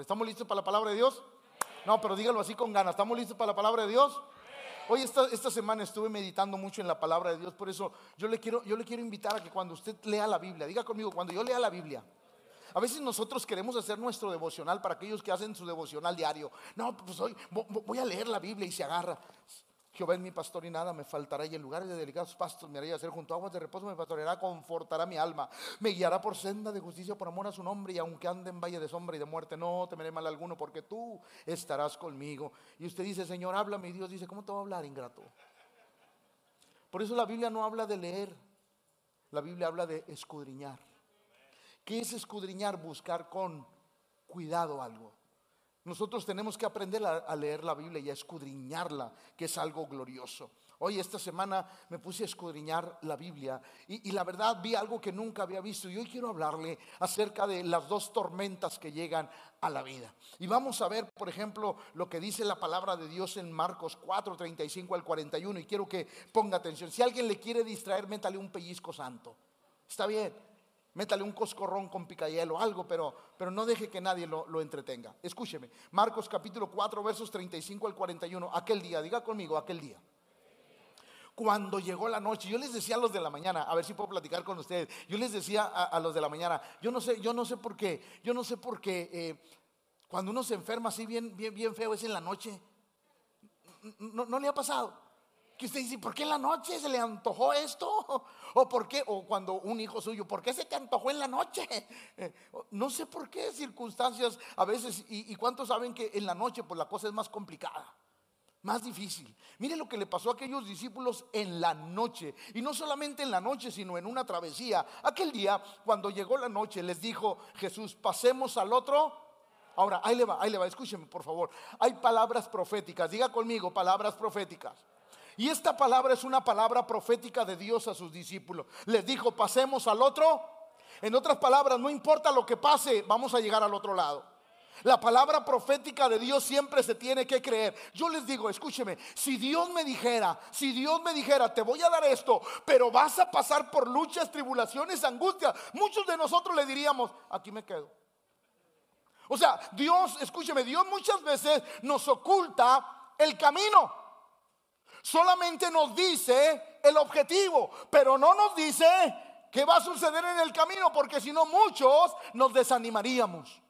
¿Estamos listos para la palabra de Dios? No, pero dígalo así con ganas. ¿Estamos listos para la palabra de Dios? Hoy esta, esta semana estuve meditando mucho en la palabra de Dios, por eso yo le, quiero, yo le quiero invitar a que cuando usted lea la Biblia, diga conmigo, cuando yo lea la Biblia, a veces nosotros queremos hacer nuestro devocional para aquellos que hacen su devocional diario. No, pues hoy voy a leer la Biblia y se agarra. Jehová es mi pastor y nada me faltará. Y en lugares de delicados pastos me haré hacer junto a aguas de reposo, me pastoreará, confortará mi alma. Me guiará por senda de justicia por amor a su nombre. Y aunque ande en valle de sombra y de muerte, no temeré mal alguno, porque tú estarás conmigo. Y usted dice, Señor, háblame. Y Dios dice, ¿cómo te va a hablar, ingrato? Por eso la Biblia no habla de leer, la Biblia habla de escudriñar. ¿Qué es escudriñar? Buscar con cuidado algo. Nosotros tenemos que aprender a, leer la Biblia y a escudriñarla, que es algo glorioso. Hoy esta semana me puse a escudriñar la Biblia y, la verdad vi algo que nunca había visto y hoy quiero hablarle acerca de las dos tormentas que llegan a la vida. Y vamos a ver, por ejemplo, lo que dice la palabra de Dios en Marcos 4, 35 al 41 y quiero que ponga atención. Si alguien le quiere distraer, métale un pellizco santo. Está bien, métale un coscorrón con picayelo, algo, pero, pero no deje que nadie lo, lo, entretenga. Escúcheme, Marcos capítulo 4, versos 35 al 41, aquel día, diga conmigo, aquel día. Cuando llegó la noche, yo les decía a los de la mañana, a ver si puedo platicar con ustedes, yo les decía a, los de la mañana, yo no sé, yo no sé por qué, yo no sé por qué, eh, cuando uno se enferma así bien, bien, bien feo es en la noche. No, no le ha pasado. Que usted dice, ¿por qué en la noche se le antojó esto? ¿O por qué? O cuando un hijo suyo, ¿por qué se te antojó en la noche? Eh, no sé por qué circunstancias a veces, y, cuántos saben que en la noche pues la cosa es más complicada, más difícil. Mire lo que le pasó a aquellos discípulos en la noche, y no solamente en la noche, sino en una travesía. Aquel día, cuando llegó la noche, les dijo Jesús, pasemos al otro. Ahora, ahí le va, ahí le va, escúcheme por favor. Hay palabras proféticas, diga conmigo, palabras proféticas. Y esta palabra es una palabra profética de Dios a sus discípulos. Les dijo, pasemos al otro. En otras palabras, no importa lo que pase, vamos a llegar al otro lado. La palabra profética de Dios siempre se tiene que creer. Yo les digo, escúcheme, si Dios me dijera, si Dios me dijera, te voy a dar esto, pero vas a pasar por luchas, tribulaciones, angustias, muchos de nosotros le diríamos, aquí me quedo. O sea, Dios, escúcheme, Dios muchas veces nos oculta el camino. Solamente nos dice el objetivo, pero no nos dice qué va a suceder en el camino, porque si no muchos nos desanimaríamos.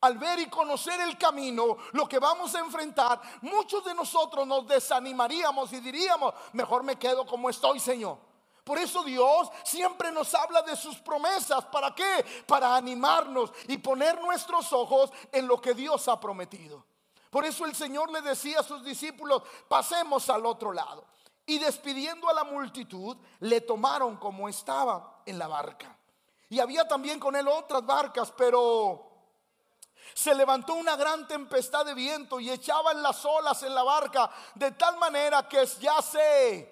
Al ver y conocer el camino, lo que vamos a enfrentar, muchos de nosotros nos desanimaríamos y diríamos, mejor me quedo como estoy, Señor. Por eso Dios siempre nos habla de sus promesas. ¿Para qué? Para animarnos y poner nuestros ojos en lo que Dios ha prometido. Por eso el Señor le decía a sus discípulos, pasemos al otro lado. Y despidiendo a la multitud, le tomaron como estaba en la barca. Y había también con él otras barcas, pero se levantó una gran tempestad de viento y echaban las olas en la barca de tal manera que ya se...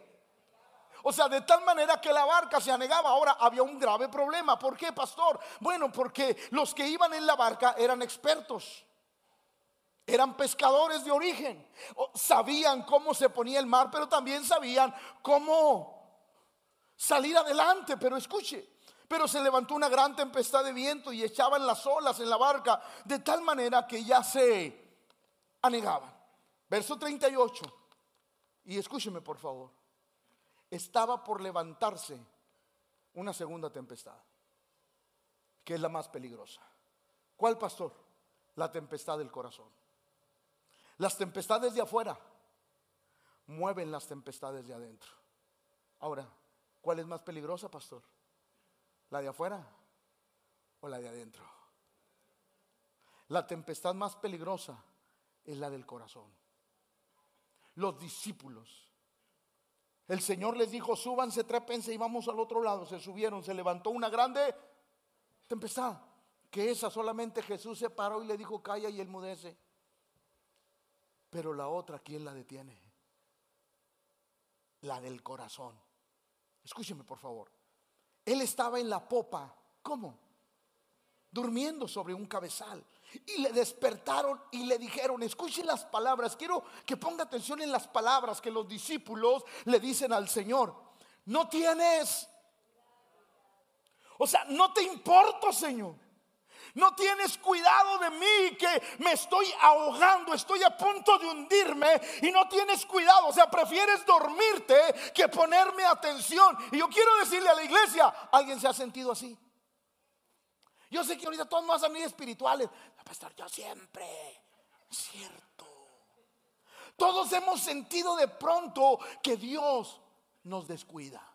O sea, de tal manera que la barca se anegaba. Ahora había un grave problema. ¿Por qué, pastor? Bueno, porque los que iban en la barca eran expertos. Eran pescadores de origen. Sabían cómo se ponía el mar, pero también sabían cómo salir adelante. Pero escuche, pero se levantó una gran tempestad de viento y echaban las olas en la barca de tal manera que ya se anegaban. Verso 38. Y escúcheme por favor. Estaba por levantarse una segunda tempestad, que es la más peligrosa. ¿Cuál pastor? La tempestad del corazón. Las tempestades de afuera mueven las tempestades de adentro. Ahora, ¿cuál es más peligrosa, pastor? ¿La de afuera o la de adentro? La tempestad más peligrosa es la del corazón. Los discípulos. El Señor les dijo, súbanse, trépense y vamos al otro lado. Se subieron, se levantó una grande tempestad. Que esa solamente Jesús se paró y le dijo, calla y él mudece. Pero la otra, ¿quién la detiene? La del corazón. Escúcheme, por favor. Él estaba en la popa. ¿Cómo? Durmiendo sobre un cabezal. Y le despertaron y le dijeron, escuchen las palabras. Quiero que ponga atención en las palabras que los discípulos le dicen al Señor. No tienes. O sea, no te importa, Señor. No tienes cuidado de mí que me estoy ahogando, estoy a punto de hundirme y no tienes cuidado. O sea, prefieres dormirte que ponerme atención. Y yo quiero decirle a la iglesia, ¿alguien se ha sentido así? Yo sé que ahorita todos más a mí espirituales. Pastor, yo siempre. Cierto. Todos hemos sentido de pronto que Dios nos descuida.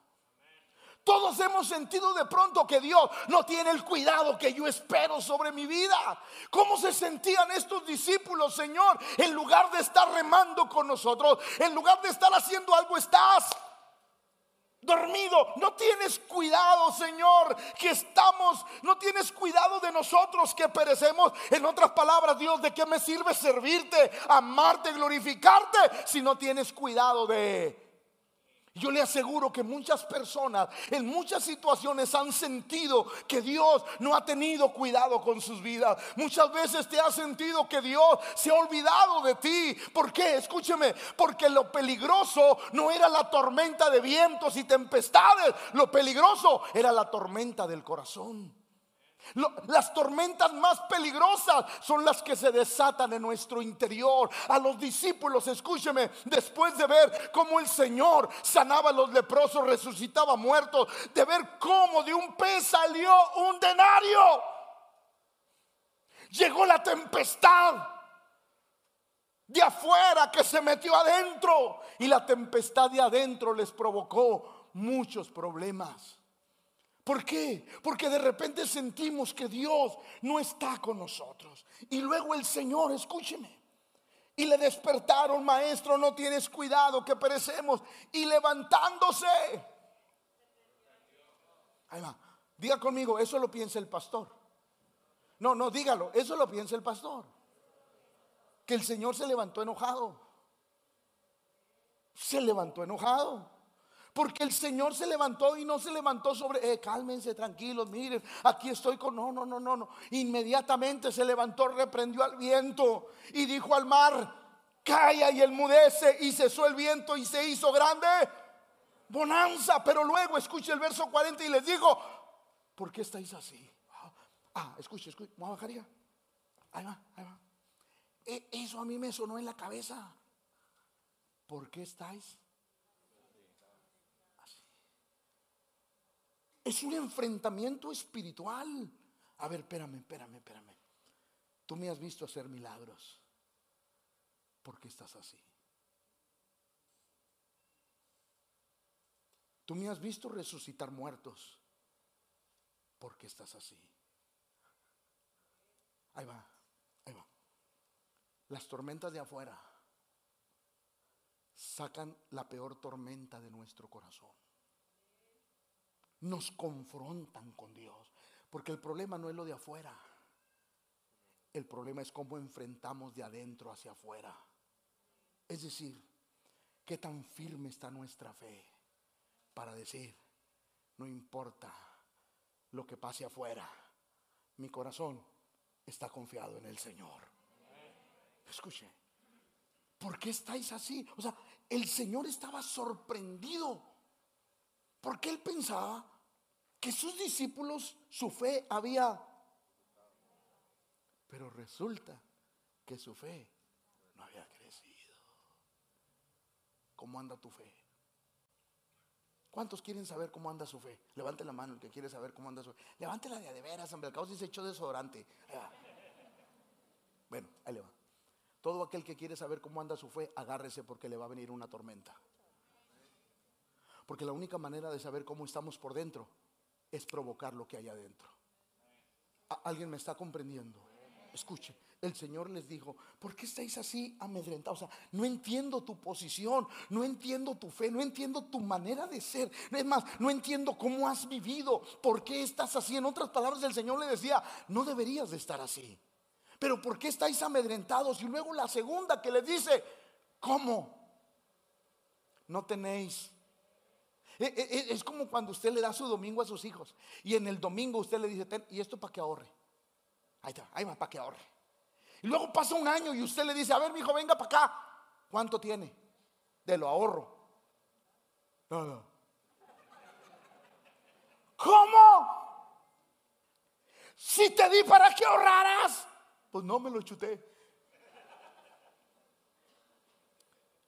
Todos hemos sentido de pronto que Dios no tiene el cuidado que yo espero sobre mi vida. ¿Cómo se sentían estos discípulos, Señor? En lugar de estar remando con nosotros, en lugar de estar haciendo algo, estás dormido. No tienes cuidado, Señor, que estamos, no tienes cuidado de nosotros que perecemos. En otras palabras, Dios, ¿de qué me sirve servirte, amarte, glorificarte si no tienes cuidado de yo le aseguro que muchas personas en muchas situaciones han sentido que Dios no ha tenido cuidado con sus vidas. Muchas veces te has sentido que Dios se ha olvidado de ti. ¿Por qué? Escúcheme, porque lo peligroso no era la tormenta de vientos y tempestades, lo peligroso era la tormenta del corazón las tormentas más peligrosas son las que se desatan en nuestro interior. A los discípulos, escúcheme, después de ver cómo el Señor sanaba a los leprosos, resucitaba muertos, de ver cómo de un pez salió un denario. Llegó la tempestad de afuera que se metió adentro y la tempestad de adentro les provocó muchos problemas. ¿Por qué? Porque de repente sentimos que Dios no está con nosotros. Y luego el Señor, escúcheme. Y le despertaron, maestro, no tienes cuidado que perecemos. Y levantándose. Ahí va. Diga conmigo, eso lo piensa el pastor. No, no, dígalo, eso lo piensa el pastor. Que el Señor se levantó enojado. Se levantó enojado. Porque el Señor se levantó y no se levantó sobre, eh, cálmense, tranquilos, miren, aquí estoy con, no, no, no, no, no. Inmediatamente se levantó, reprendió al viento y dijo al mar, calla y enmudece y cesó el viento y se hizo grande bonanza. Pero luego escuche el verso 40 y les digo, ¿por qué estáis así? Ah, escuche, escuche, vamos a. Ahí va, ahí va. E, eso a mí me sonó en la cabeza. ¿Por qué estáis? Es un enfrentamiento espiritual. A ver, espérame, espérame, espérame. Tú me has visto hacer milagros. ¿Por qué estás así? Tú me has visto resucitar muertos. ¿Por qué estás así? Ahí va, ahí va. Las tormentas de afuera sacan la peor tormenta de nuestro corazón nos confrontan con Dios. Porque el problema no es lo de afuera. El problema es cómo enfrentamos de adentro hacia afuera. Es decir, qué tan firme está nuestra fe para decir, no importa lo que pase afuera, mi corazón está confiado en el Señor. Escuche, ¿por qué estáis así? O sea, el Señor estaba sorprendido porque él pensaba que sus discípulos, su fe había... Pero resulta que su fe no había crecido. ¿Cómo anda tu fe? ¿Cuántos quieren saber cómo anda su fe? Levante la mano el que quiere saber cómo anda su fe. Levántela de, de veras, hombre. Al cabo se echó desodorante. Bueno, ahí le va. Todo aquel que quiere saber cómo anda su fe, agárrese porque le va a venir una tormenta. Porque la única manera de saber cómo estamos por dentro es provocar lo que hay adentro. ¿Alguien me está comprendiendo? Escuche, el Señor les dijo, ¿por qué estáis así amedrentados? O sea, no entiendo tu posición, no entiendo tu fe, no entiendo tu manera de ser. Es más, no entiendo cómo has vivido, por qué estás así. En otras palabras, el Señor le decía, no deberías de estar así. Pero ¿por qué estáis amedrentados? Y luego la segunda que les dice, ¿cómo? No tenéis es como cuando usted le da su domingo a sus hijos y en el domingo usted le dice, ¿y esto para que ahorre? Ahí está, ahí va, para que ahorre. Y luego pasa un año y usted le dice, a ver, mi hijo, venga para acá. ¿Cuánto tiene? De lo ahorro. ¿Cómo? Si te di para que ahorraras, pues no me lo chuté.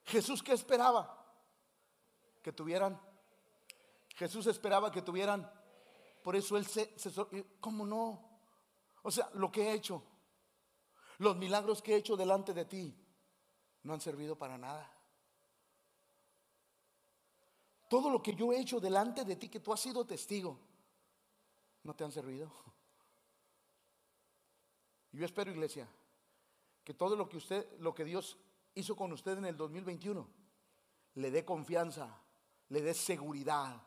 Jesús, ¿qué esperaba? Que tuvieran. Jesús esperaba que tuvieran. Por eso Él se, se ¿cómo no? O sea, lo que he hecho, los milagros que he hecho delante de ti, no han servido para nada. Todo lo que yo he hecho delante de ti, que tú has sido testigo, no te han servido. Yo espero, iglesia, que todo lo que usted, lo que Dios hizo con usted en el 2021, le dé confianza, le dé seguridad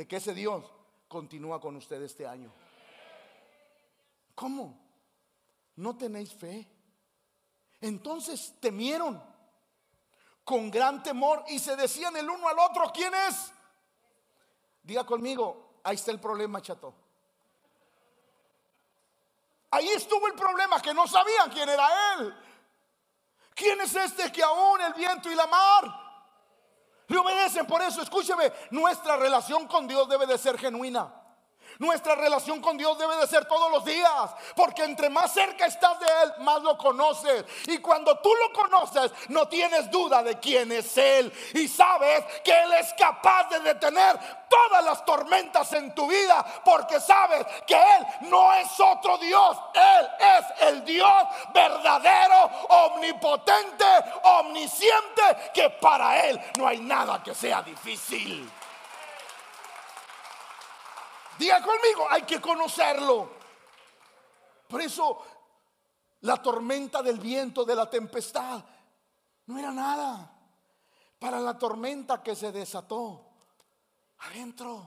de que ese Dios continúa con usted este año. ¿Cómo? ¿No tenéis fe? Entonces temieron con gran temor y se decían el uno al otro, ¿quién es? Diga conmigo, ahí está el problema, chato. Ahí estuvo el problema, que no sabían quién era él. ¿Quién es este que aún el viento y la mar le obedecen? Por eso, escúcheme, nuestra relación con Dios debe de ser genuina. Nuestra relación con Dios debe de ser todos los días, porque entre más cerca estás de Él, más lo conoces. Y cuando tú lo conoces, no tienes duda de quién es Él. Y sabes que Él es capaz de detener todas las tormentas en tu vida, porque sabes que Él no es otro Dios. Él es el Dios verdadero, omnipotente, omnisciente, que para Él no hay nada que sea difícil. Diga conmigo, hay que conocerlo. Por eso la tormenta del viento, de la tempestad, no era nada para la tormenta que se desató adentro.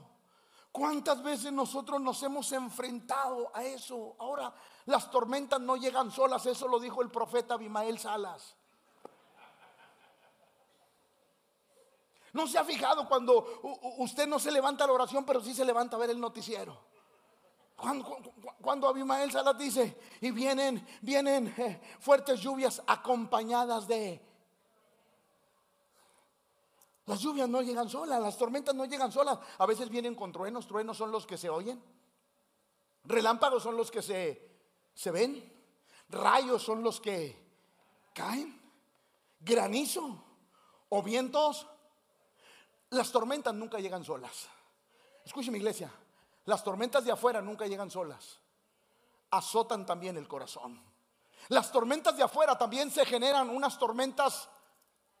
¿Cuántas veces nosotros nos hemos enfrentado a eso? Ahora las tormentas no llegan solas, eso lo dijo el profeta Abimael Salas. ¿No se ha fijado cuando usted no se levanta a la oración, pero sí se levanta a ver el noticiero? Cuando, cuando Abimael Salas dice, y vienen, vienen eh, fuertes lluvias acompañadas de... Las lluvias no llegan solas, las tormentas no llegan solas. A veces vienen con truenos, truenos son los que se oyen. Relámpagos son los que se, se ven. Rayos son los que caen. Granizo o vientos las tormentas nunca llegan solas. Escúcheme iglesia, las tormentas de afuera nunca llegan solas. Azotan también el corazón. Las tormentas de afuera también se generan unas tormentas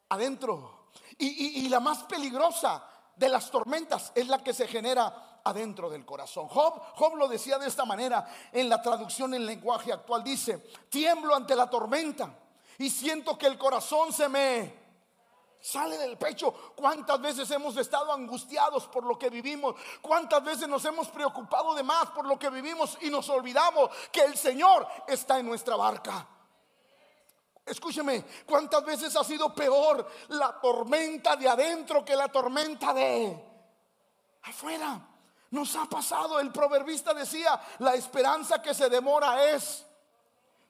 adentro. Y, la más peligrosa de las tormentas es la que se genera adentro del corazón. Job, Job lo decía de esta manera en la traducción en lenguaje actual. Dice, tiemblo ante la tormenta y siento que el corazón se me sale del pecho. ¿Cuántas veces hemos estado angustiados por lo que vivimos? ¿Cuántas veces nos hemos preocupado de más por lo que vivimos y nos olvidamos que el Señor está en nuestra barca? Escúcheme, ¿cuántas veces ha sido peor la tormenta de adentro que la tormenta de afuera? Nos ha pasado, el proverbista decía, la esperanza que se demora es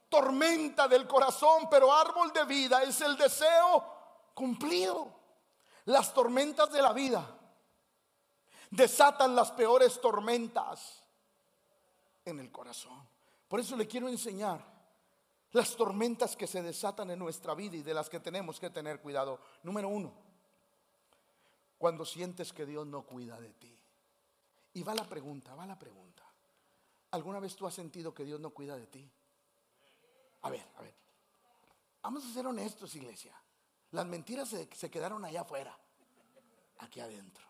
tormenta del corazón, pero árbol de vida es el deseo cumplido. Las tormentas de la vida desatan las peores tormentas en el corazón. Por eso le quiero enseñar las tormentas que se desatan en nuestra vida y de las que tenemos que tener cuidado. Número uno, cuando sientes que Dios no cuida de ti. Y va la pregunta, va la pregunta. ¿Alguna vez tú has sentido que Dios no cuida de ti? A ver, a ver. Vamos a ser honestos, iglesia. Las mentiras se, quedaron allá afuera, aquí adentro.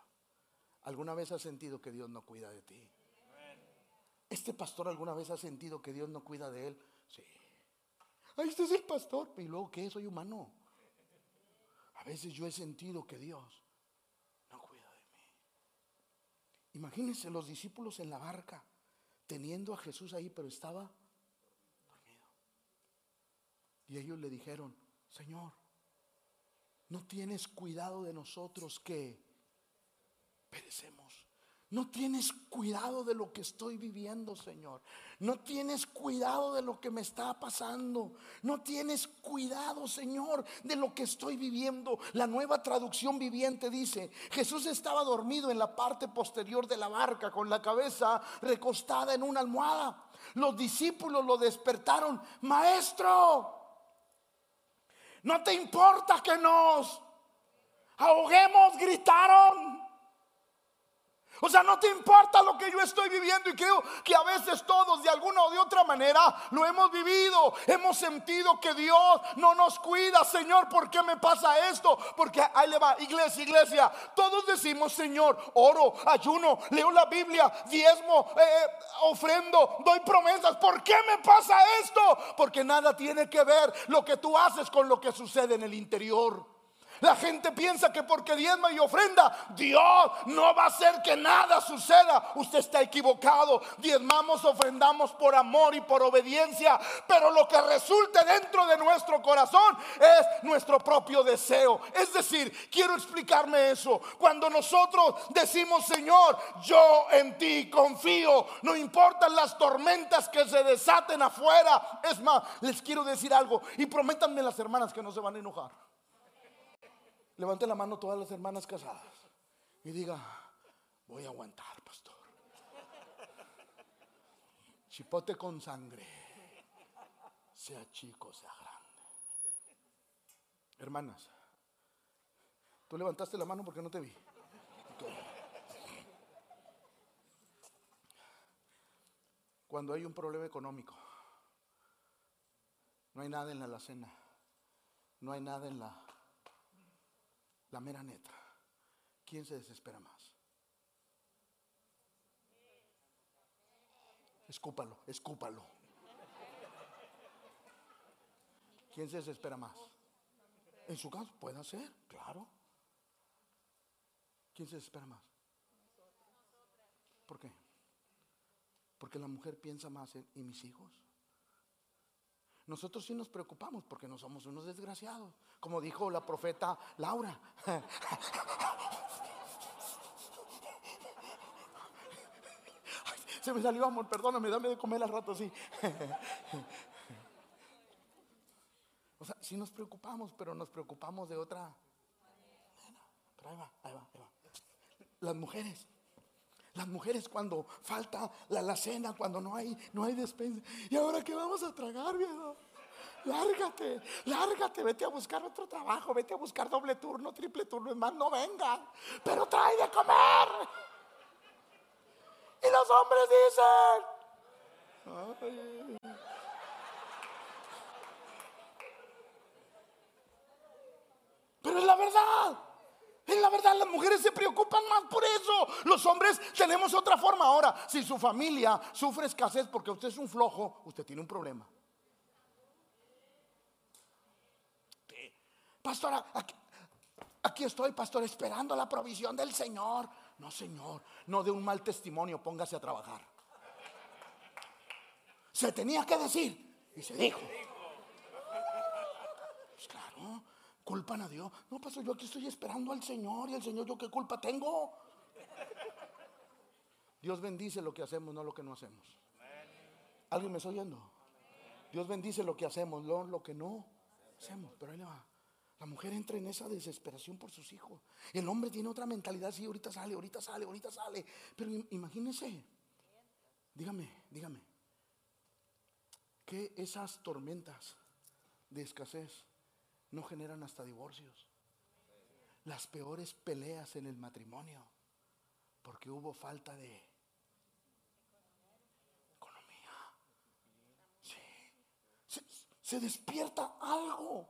¿Alguna vez has sentido que Dios no cuida de ti? ¿Este pastor alguna vez ha sentido que Dios no cuida de él? Sí. Ahí este es el pastor. ¿Y luego qué? Soy humano. A veces yo he sentido que Dios no cuida de mí. Imagínense los discípulos en la barca, teniendo a Jesús ahí, pero estaba dormido. Y ellos le dijeron, Señor, no tienes cuidado de nosotros que perecemos. No tienes cuidado de lo que estoy viviendo, Señor. No tienes cuidado de lo que me está pasando. No tienes cuidado, Señor, de lo que estoy viviendo. La nueva traducción viviente dice, Jesús estaba dormido en la parte posterior de la barca con la cabeza recostada en una almohada. Los discípulos lo despertaron. Maestro, no te importa que nos ahoguemos, gritaron. O sea, no te importa lo que yo estoy viviendo y creo que a veces todos de alguna o de otra manera lo hemos vivido. Hemos sentido que Dios no nos cuida. Señor, ¿por qué me pasa esto? Porque ahí le va, iglesia, iglesia. Todos decimos, Señor, oro, ayuno, leo la Biblia, diezmo, eh, eh, ofrendo, doy promesas. ¿Por qué me pasa esto? Porque nada tiene que ver lo que tú haces con lo que sucede en el interior. La gente piensa que porque diezma y ofrenda, Dios no va a hacer que nada suceda. Usted está equivocado. Diezmamos, ofrendamos por amor y por obediencia. Pero lo que resulte dentro de nuestro corazón es nuestro propio deseo. Es decir, quiero explicarme eso. Cuando nosotros decimos, Señor, yo en ti confío, no importan las tormentas que se desaten afuera. Es más, les quiero decir algo y prométanme las hermanas que no se van a enojar. Levante la mano todas las hermanas casadas y diga, voy a aguantar, pastor. Chipote con sangre, sea chico, sea grande. Hermanas, tú levantaste la mano porque no te vi. Cuando hay un problema económico, no hay nada en la alacena, no hay nada en la la mera neta. ¿Quién se desespera más? Escúpalo, escúpalo. ¿Quién se desespera más? En su caso, puede ser, claro. ¿Quién se desespera más? ¿Por qué? Porque la mujer piensa más en, ¿y mis hijos? Nosotros sí nos preocupamos porque no somos unos desgraciados, como dijo la profeta Laura. se me salió amor, perdóname, dame de comer al rato así. o sea, sí nos preocupamos, pero nos preocupamos de otra. Pero ahí va, ahí va, ahí va. Las mujeres las mujeres cuando falta la alacena, cuando no hay, no hay despensa. ¿Y ahora qué vamos a tragar, viejo? Lárgate, lárgate, vete a buscar otro trabajo, vete a buscar doble turno, triple turno, es más, no venga, pero trae de comer. Y los hombres dicen, pero es la verdad. En la verdad, las mujeres se preocupan más por eso. Los hombres tenemos otra forma. Ahora, si su familia sufre escasez porque usted es un flojo, usted tiene un problema. Pastora, aquí, estoy, pastor, esperando la provisión del Señor. No, Señor, no de un mal testimonio, póngase a trabajar. Se tenía que decir y se dijo. Culpan a Dios. No, pastor, yo aquí estoy esperando al Señor y el Señor, ¿yo qué culpa tengo? Dios bendice lo que hacemos, no lo que no hacemos. ¿Alguien me está oyendo? Dios bendice lo que hacemos, no lo que no hacemos. Pero ahí le va. La mujer entra en esa desesperación por sus hijos. El hombre tiene otra mentalidad, sí, ahorita sale, ahorita sale, ahorita sale. Pero imagínense, dígame, dígame, que esas tormentas de escasez no generan hasta divorcios. Las peores peleas en el matrimonio, porque hubo falta de economía. Sí. Se, despierta algo.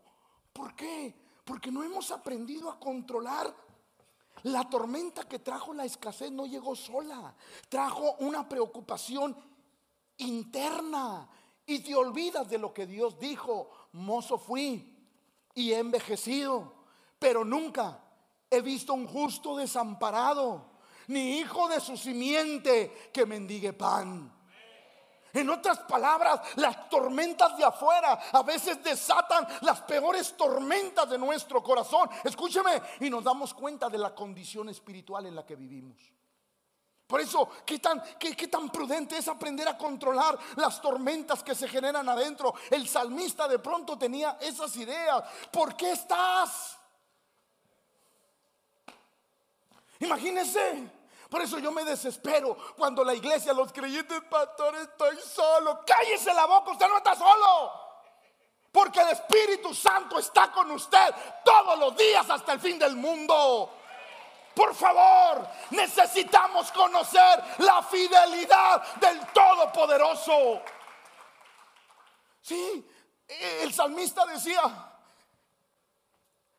¿Por qué? Porque no hemos aprendido a controlar la tormenta que trajo la escasez no llegó sola, trajo una preocupación interna y te olvidas de lo que Dios dijo, mozo fui, y he envejecido, pero nunca he visto un justo desamparado, ni hijo de su simiente que mendigue pan. En otras palabras, las tormentas de afuera a veces desatan las peores tormentas de nuestro corazón. Escúcheme, y nos damos cuenta de la condición espiritual en la que vivimos. Por eso, ¿qué tan, qué, qué tan prudente es aprender a controlar las tormentas que se generan adentro? El salmista de pronto tenía esas ideas. ¿Por qué estás? Imagínese Por eso yo me desespero cuando la iglesia, los creyentes, pastor, estoy solo. Cállese la boca, usted no está solo. Porque el Espíritu Santo está con usted todos los días hasta el fin del mundo. Por favor, necesitamos conocer la fidelidad del Todopoderoso. Sí, el salmista decía,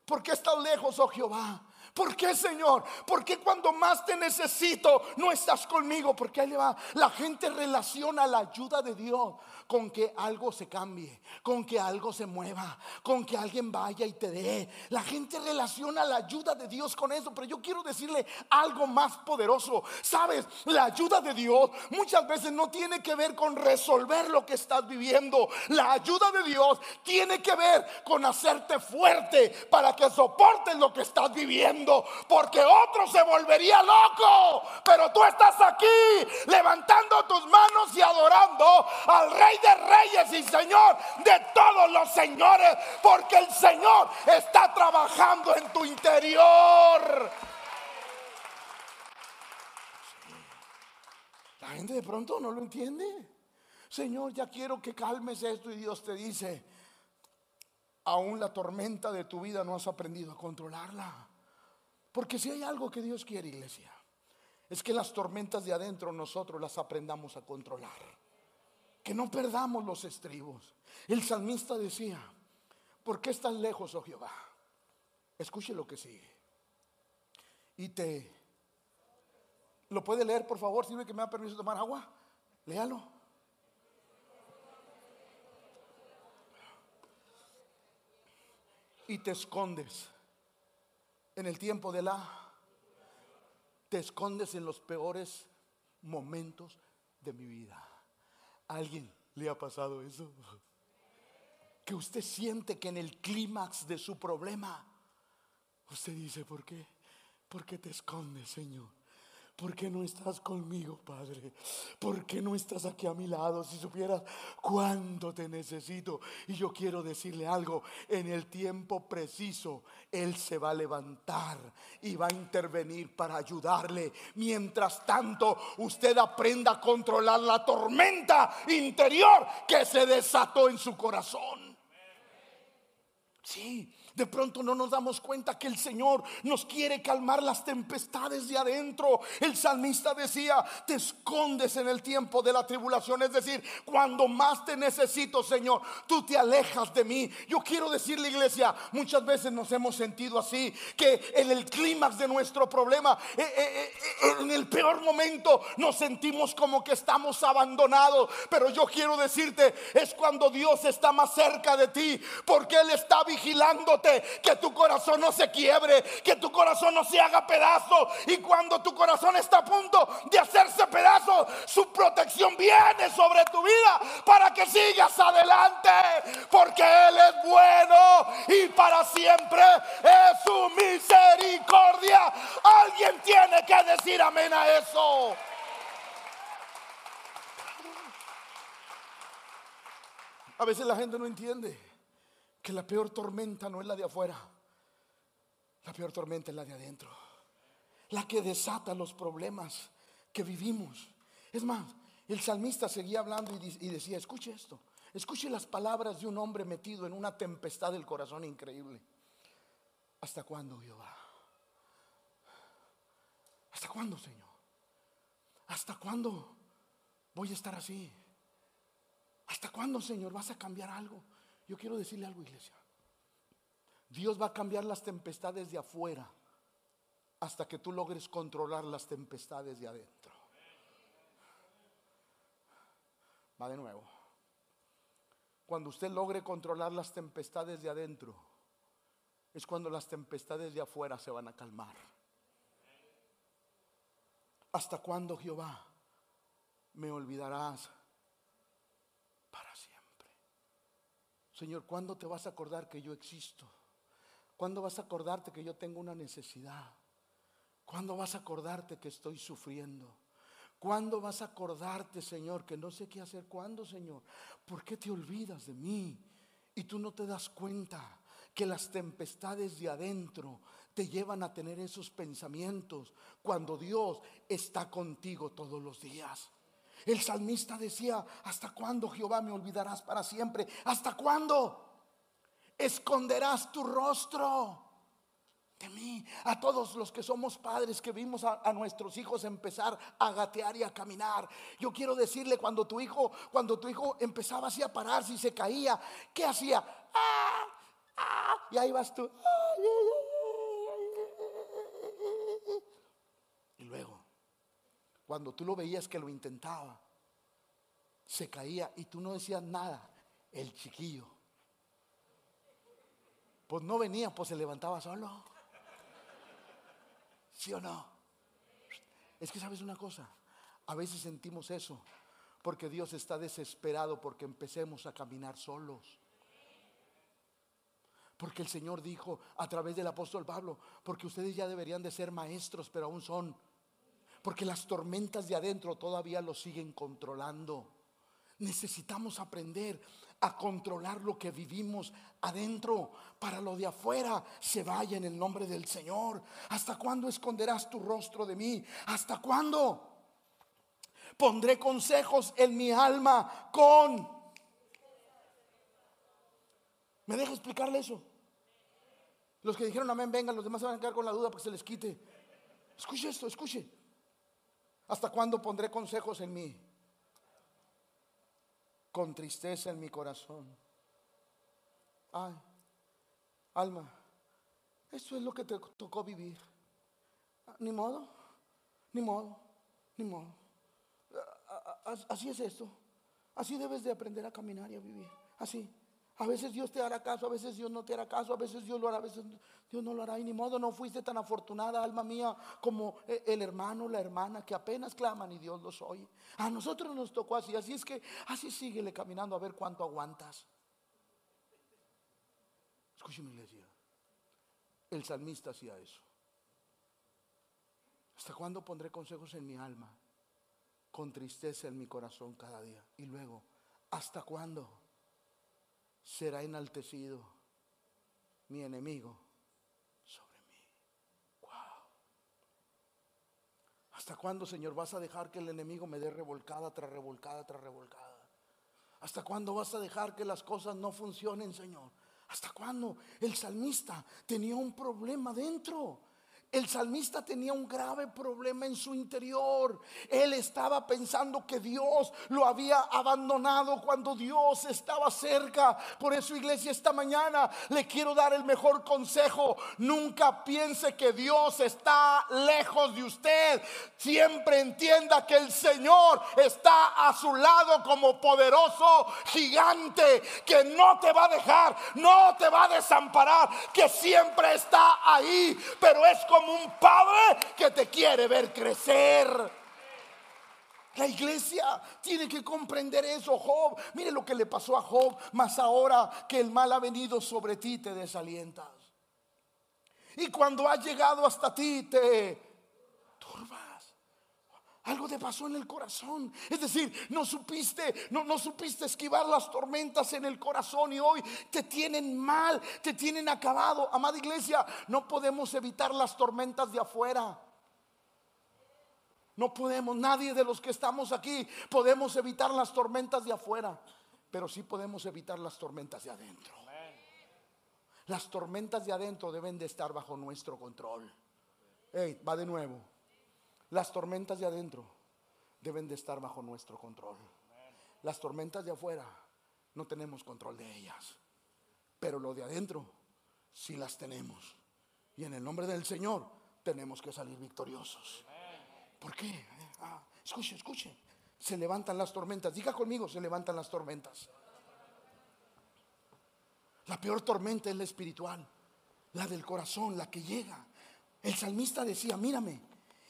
¿por qué estás lejos, oh Jehová? ¿Por qué, Señor? ¿Por qué cuando más te necesito no estás conmigo? Porque ahí le va. La gente relaciona la ayuda de Dios con que algo se cambie, con que algo se mueva, con que alguien vaya y te dé. La gente relaciona la ayuda de Dios con eso, pero yo quiero decirle algo más poderoso. Sabes, la ayuda de Dios muchas veces no tiene que ver con resolver lo que estás viviendo. La ayuda de Dios tiene que ver con hacerte fuerte para que soportes lo que estás viviendo, porque otro se volvería loco, pero tú estás aquí levantando tus manos y adorando al Rey de reyes y Señor de todos los señores, porque el Señor está trabajando en tu interior. La gente de pronto no lo entiende. Señor, ya quiero que calmes esto y Dios te dice, aún la tormenta de tu vida no has aprendido a controlarla. Porque si hay algo que Dios quiere, iglesia, es que las tormentas de adentro nosotros las aprendamos a controlar que no perdamos los estribos. El salmista decía, ¿por qué estás lejos, oh Jehová? Escuche lo que sigue. Y te... ¿Lo puede leer, por favor? Sirve que me da permiso tomar agua. Léalo. Y te escondes en el tiempo de la... Te escondes en los peores momentos de mi vida alguien le ha pasado eso? Que usted siente que en el clímax de su problema, usted dice, ¿por qué? ¿Por qué te escondes, Señor? ¿Por qué no estás conmigo, Padre? ¿Por qué no estás aquí a mi lado? Si supieras cuánto te necesito. Y yo quiero decirle algo, en el tiempo preciso, Él se va a levantar y va a intervenir para ayudarle. Mientras tanto, usted aprenda a controlar la tormenta interior que se desató en su corazón. Sí, de pronto no nos damos cuenta que el Señor nos quiere calmar las tempestades de adentro. El salmista decía, te escondes en el tiempo de la tribulación. Es decir, cuando más te necesito, Señor, tú te alejas de mí. Yo quiero decirle, iglesia, muchas veces nos hemos sentido así, que en el clímax de nuestro problema, eh, eh, eh, en el peor momento, nos sentimos como que estamos abandonados. Pero yo quiero decirte, es cuando Dios está más cerca de ti, porque Él está vigilándote que tu corazón no se quiebre, que tu corazón no se haga pedazo. Y cuando tu corazón está a punto de hacerse pedazo, su protección viene sobre tu vida para que sigas adelante, porque Él es bueno y para siempre es su misericordia. Alguien tiene que decir amén a eso. A veces la gente no entiende que la peor tormenta no es la de afuera, la peor tormenta es la de adentro, la que desata los problemas que vivimos. Es más, el salmista seguía hablando y decía, escuche esto, escuche las palabras de un hombre metido en una tempestad del corazón increíble. ¿Hasta cuándo, Jehová? ¿Hasta cuándo, Señor? ¿Hasta cuándo voy a estar así? ¿Hasta cuándo, Señor, vas a cambiar algo? Yo quiero decirle algo, iglesia. Dios va a cambiar las tempestades de afuera hasta que tú logres controlar las tempestades de adentro. Va de nuevo. Cuando usted logre controlar las tempestades de adentro, es cuando las tempestades de afuera se van a calmar. ¿Hasta cuándo, Jehová, me olvidarás Señor, ¿cuándo te vas a acordar que yo existo? ¿Cuándo vas a acordarte que yo tengo una necesidad? ¿Cuándo vas a acordarte que estoy sufriendo? ¿Cuándo vas a acordarte, Señor, que no sé qué hacer? ¿Cuándo, Señor? ¿Por qué te olvidas de mí? Y tú no te das cuenta que las tempestades de adentro te llevan a tener esos pensamientos cuando Dios está contigo todos los días. El salmista decía, ¿hasta cuándo Jehová me olvidarás para siempre? ¿Hasta cuándo? Esconderás tu rostro de mí. A todos los que somos padres, que vimos a, nuestros hijos empezar a gatear y a caminar. Yo quiero decirle, cuando tu hijo, cuando tu hijo empezaba así a pararse y se caía, ¿qué hacía? ¡Ah! ¡Ah! Y ahí vas tú. Y luego, cuando tú lo veías que lo intentaba, se caía y tú no decías nada, el chiquillo. Pues no venía, pues se levantaba solo. ¿Sí o no? Es que sabes una cosa, a veces sentimos eso, porque Dios está desesperado porque empecemos a caminar solos. Porque el Señor dijo a través del apóstol Pablo, porque ustedes ya deberían de ser maestros, pero aún son. Porque las tormentas de adentro todavía lo siguen controlando. Necesitamos aprender a controlar lo que vivimos adentro para lo de afuera se vaya en el nombre del Señor. ¿Hasta cuándo esconderás tu rostro de mí? ¿Hasta cuándo? Pondré consejos en mi alma con... ¿Me deja explicarle eso? Los que dijeron amén, vengan, los demás se van a quedar con la duda para que se les quite. Escuche esto, escuche. ¿Hasta cuándo pondré consejos en mí? con tristeza en mi corazón. Ay, alma, eso es lo que te tocó vivir. Ni modo, ni modo, ni modo. Así es esto. Así debes de aprender a caminar y a vivir. Así. A veces Dios te hará caso, a veces Dios no te hará caso, a veces Dios lo hará, a veces Dios no lo hará. Y ni modo, no fuiste tan afortunada, alma mía, como e, el hermano, la hermana, que apenas claman y Dios los oye. A nosotros nos tocó así, así es que así síguele caminando a ver cuánto aguantas. Escúcheme, iglesia. El salmista hacía eso. ¿Hasta cuándo pondré consejos en mi alma? Con tristeza en mi corazón cada día. Y luego, ¿hasta cuándo? Será enaltecido mi enemigo sobre mí. Wow. ¿Hasta cuándo, Señor, vas a dejar que el enemigo me dé revolcada tras revolcada tras revolcada? ¿Hasta cuándo vas a dejar que las cosas no funcionen, Señor? ¿Hasta cuándo? El salmista tenía un problema dentro. El salmista tenía un grave problema en su interior. Él estaba pensando que Dios lo había abandonado cuando Dios estaba cerca. Por eso, iglesia, esta mañana le quiero dar el mejor consejo. Nunca piense que Dios está lejos de usted. Siempre entienda que el Señor está a su lado como poderoso gigante que no te va a dejar, no te va a desamparar, que siempre está ahí. Pero es como un padre que te quiere ver crecer. La iglesia tiene que comprender eso, Job. Mire lo que le pasó a Job, más ahora que el mal ha venido sobre ti, te desalientas. Y cuando ha llegado hasta ti, te algo te pasó en el corazón. Es decir, no supiste, no, supiste esquivar las tormentas en el corazón y hoy te tienen mal, te tienen acabado. Amada iglesia, no podemos evitar las tormentas de afuera. No podemos, nadie de los que estamos aquí podemos evitar las tormentas de afuera, pero sí podemos evitar las tormentas de adentro. Las tormentas de adentro deben de estar bajo nuestro control. Hey, va de nuevo. Las tormentas de adentro deben de estar bajo nuestro control. Las tormentas de afuera no tenemos control de ellas. Pero lo de adentro sí las tenemos. Y en el nombre del Señor tenemos que salir victoriosos. ¿Por qué? Ah, escuche, escuche. Se levantan las tormentas. Diga conmigo, se levantan las tormentas. La peor tormenta es la espiritual, la del corazón, la que llega. El salmista decía, mírame,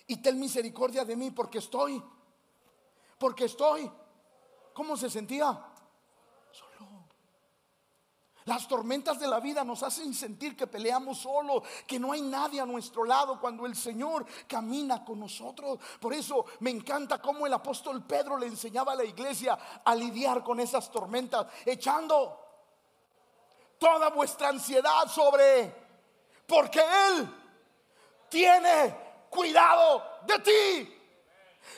y ten misericordia de mí porque estoy, porque estoy. ¿Cómo se sentía? Solo. Las tormentas de la vida nos hacen sentir que peleamos solo, que no hay nadie a nuestro lado cuando el Señor camina con nosotros. Por eso me encanta cómo el apóstol Pedro le enseñaba a la iglesia a lidiar con esas tormentas, echando toda vuestra ansiedad sobre, porque Él tiene cuidado de ti.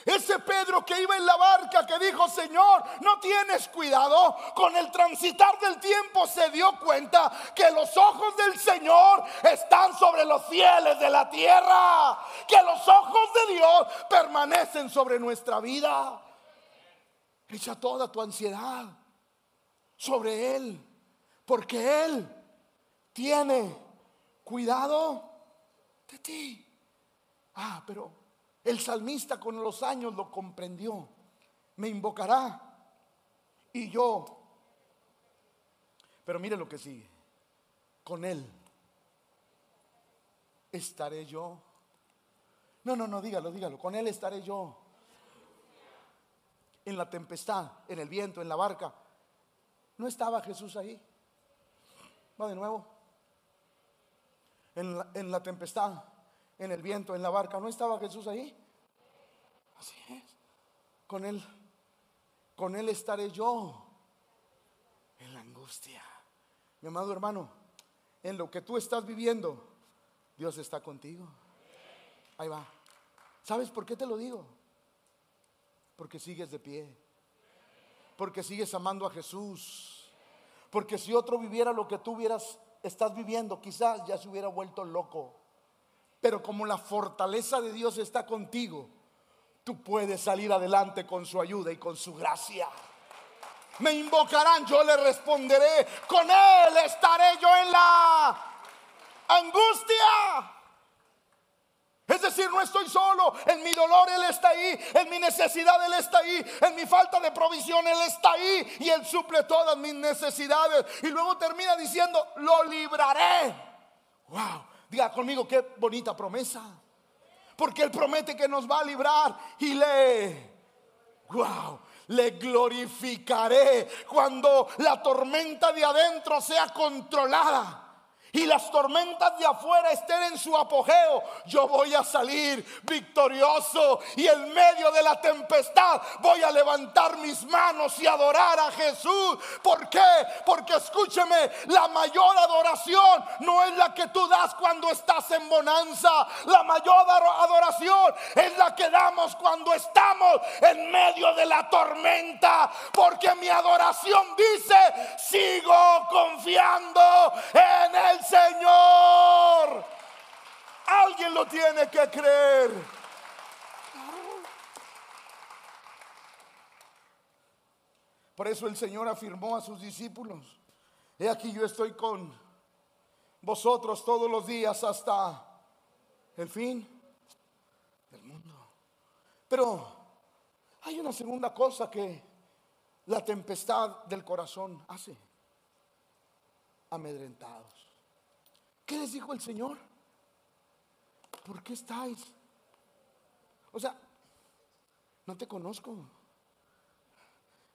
Ese Pedro que iba en la barca que dijo, Señor, no tienes cuidado, con el transitar del tiempo se dio cuenta que los ojos del Señor están sobre los fieles de la tierra, que los ojos de Dios permanecen sobre nuestra vida. Echa toda tu ansiedad sobre Él, porque Él tiene cuidado de ti. Ah, pero el salmista con los años lo comprendió. Me invocará y yo. Pero mire lo que sigue. Con él estaré yo. No, no, no, dígalo, dígalo. Con él estaré yo. En la tempestad, en el viento, en la barca. ¿No estaba Jesús ahí? Va de nuevo. En la, en la tempestad, en el viento, en la barca. ¿No estaba Jesús ahí? Así es. Con Él, con Él estaré yo en la angustia. Mi amado hermano, en lo que tú estás viviendo, Dios está contigo. Ahí va. ¿Sabes por qué te lo digo? Porque sigues de pie. Porque sigues amando a Jesús. Porque si otro viviera lo que tú hubieras, estás viviendo, quizás ya se hubiera vuelto loco. Pero como la fortaleza de Dios está contigo, tú puedes salir adelante con su ayuda y con su gracia. Me invocarán, yo le responderé, con Él estaré yo en la angustia. Es decir, no estoy solo. En mi dolor Él está ahí. En mi necesidad Él está ahí. En mi falta de provisión Él está ahí. Y Él suple todas mis necesidades. Y luego termina diciendo, lo libraré. Wow. Diga conmigo, qué bonita promesa. Porque Él promete que nos va a librar. Y le, wow, le glorificaré cuando la tormenta de adentro sea controlada y las tormentas de afuera estén en su apogeo, yo voy a salir victorioso y en medio de la tempestad voy a levantar mis manos y adorar a Jesús. ¿Por qué? Porque escúcheme, la mayor adoración no es la que tú das cuando estás en bonanza, la mayor adoración es la que damos cuando estamos en medio de la tormenta, porque mi adoración dice, sigo confiando en el Señor. Alguien lo tiene que creer. Por eso el Señor afirmó a sus discípulos, he aquí yo estoy con vosotros todos los días hasta el fin del mundo. Pero hay una segunda cosa que la tempestad del corazón hace amedrentados. ¿Qué les dijo el Señor? ¿Por qué estáis? O sea, no te conozco.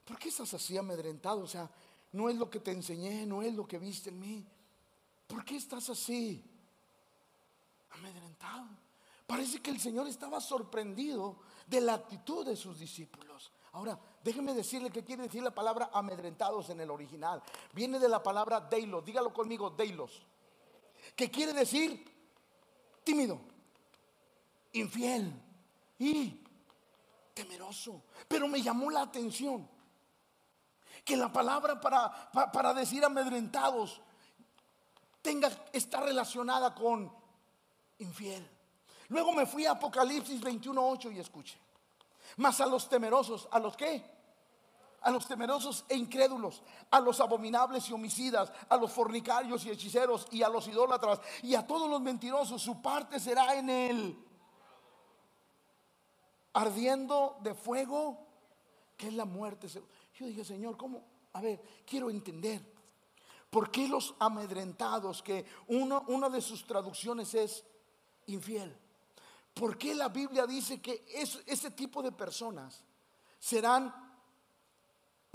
¿Por qué estás así amedrentado? O sea, no es lo que te enseñé, no es lo que viste en mí. ¿Por qué estás así? Amedrentado. Parece que el Señor estaba sorprendido de la actitud de sus discípulos. Ahora, déjeme decirle que quiere decir la palabra amedrentados en el original. Viene de la palabra deilos. Dígalo conmigo, deilos. Que quiere decir tímido, infiel y temeroso. Pero me llamó la atención que la palabra para, para, decir amedrentados tenga, está relacionada con infiel. Luego me fui a Apocalipsis 21.8 y escuche. Mas a los temerosos, ¿a los qué? A los temerosos e incrédulos, a los abominables y homicidas, a los fornicarios y hechiceros y a los idólatras y a todos los mentirosos, su parte será en él. Ardiendo de fuego, que es la muerte. Yo dije, Señor, ¿cómo? A ver, quiero entender. ¿Por qué los amedrentados, que una de sus traducciones es infiel? ¿Por qué la Biblia dice que ese tipo de personas serán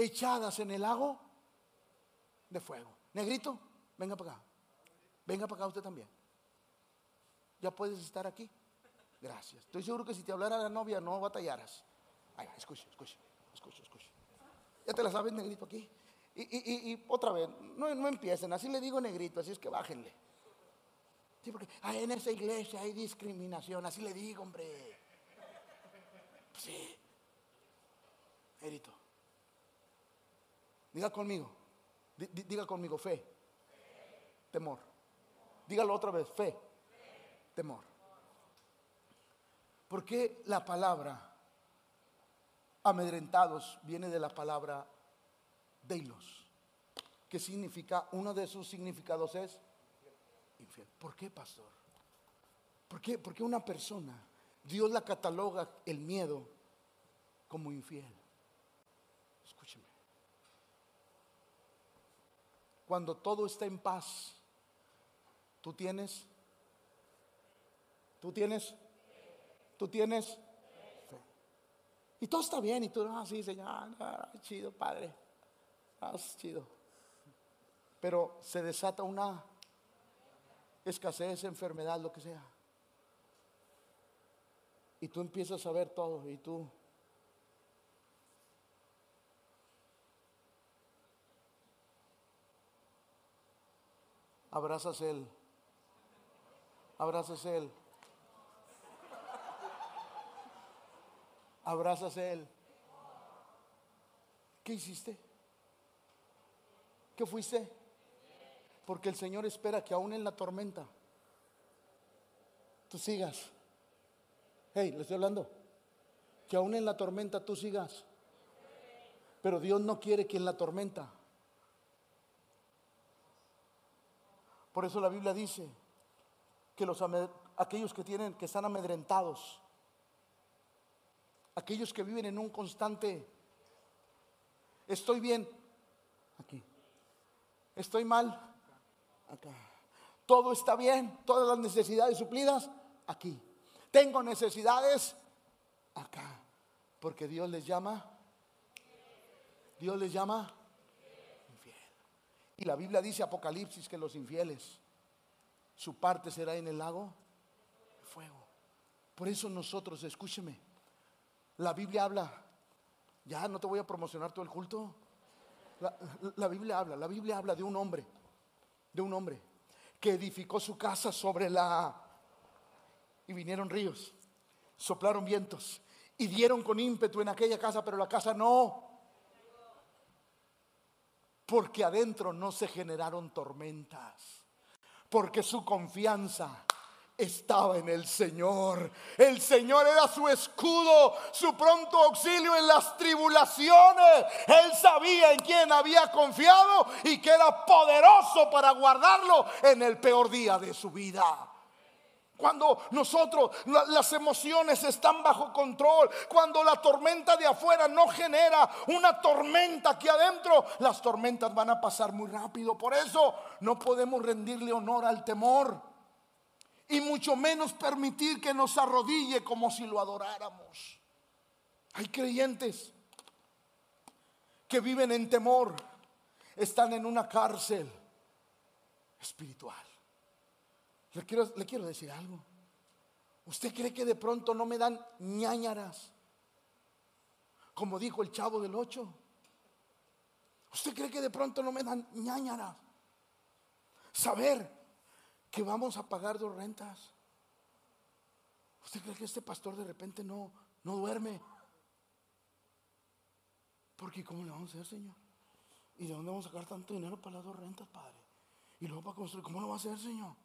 echadas en el lago de fuego? Negrito, venga para acá. Venga para acá usted también. Ya puedes estar aquí. Gracias. Estoy seguro que si te hablara la novia no batallaras. Ay, escucha, escucha, escucha, escucha. Ya te la sabes, negrito, aquí. Y, otra vez, no, no, empiecen, así le digo negrito, así es que bájenle. Sí, porque en esa iglesia hay discriminación, así le digo, hombre. Sí. Negrito. Diga conmigo, diga conmigo, fe, temor. Dígalo otra vez, fe, temor. ¿Por qué la palabra amedrentados viene de la palabra deilos? ¿Qué significa? Uno de sus significados es infiel. ¿Por qué, pastor? ¿Por qué? Porque una persona, Dios la cataloga el miedo como infiel. Escúcheme. Cuando todo está en paz, tú tienes, tú tienes, tú tienes. Y todo está bien, y tú, ah, sí, Señor, ah, chido, Padre, ah, chido. Pero se desata una escasez, enfermedad, lo que sea. Y tú empiezas a ver todo, y tú abrazas él. Abrazas él. Abrazas él. ¿Qué hiciste? ¿Qué fuiste? Porque el Señor espera que aún en la tormenta tú sigas. Hey, le estoy hablando. Que aún en la tormenta tú sigas. Pero Dios no quiere que en la tormenta Por eso la Biblia dice que los aquellos que tienen que están amedrentados, aquellos que viven en un constante estoy bien aquí. Estoy mal acá. Todo está bien, todas las necesidades suplidas aquí. Tengo necesidades acá, porque Dios les llama Dios les llama y la Biblia dice Apocalipsis que los infieles, su parte será en el lago fuego. Por eso nosotros, escúcheme, la Biblia habla, ya no te voy a promocionar todo el culto. La, Biblia habla, la Biblia habla de un hombre, de un hombre que edificó su casa sobre la... Y vinieron ríos, soplaron vientos y dieron con ímpetu en aquella casa, pero la casa no porque adentro no se generaron tormentas, porque su confianza estaba en el Señor. El Señor era su escudo, su pronto auxilio en las tribulaciones. Él sabía en quién había confiado y que era poderoso para guardarlo en el peor día de su vida. Cuando nosotros, las emociones están bajo control, cuando la tormenta de afuera no genera una tormenta aquí adentro, las tormentas van a pasar muy rápido. Por eso no podemos rendirle honor al temor y mucho menos permitir que nos arrodille como si lo adoráramos. Hay creyentes que viven en temor, están en una cárcel espiritual. Le quiero, le quiero decir algo. ¿Usted cree que de pronto no me dan ñañaras? Como dijo el chavo del ocho. ¿Usted cree que de pronto no me dan ñañaras? Saber que vamos a pagar dos rentas. ¿Usted cree que este pastor de repente no, no duerme? Porque ¿cómo le vamos a hacer, Señor? ¿Y de dónde vamos a sacar tanto dinero para las dos rentas, Padre? Y luego para construir, ¿cómo lo va a hacer, Señor?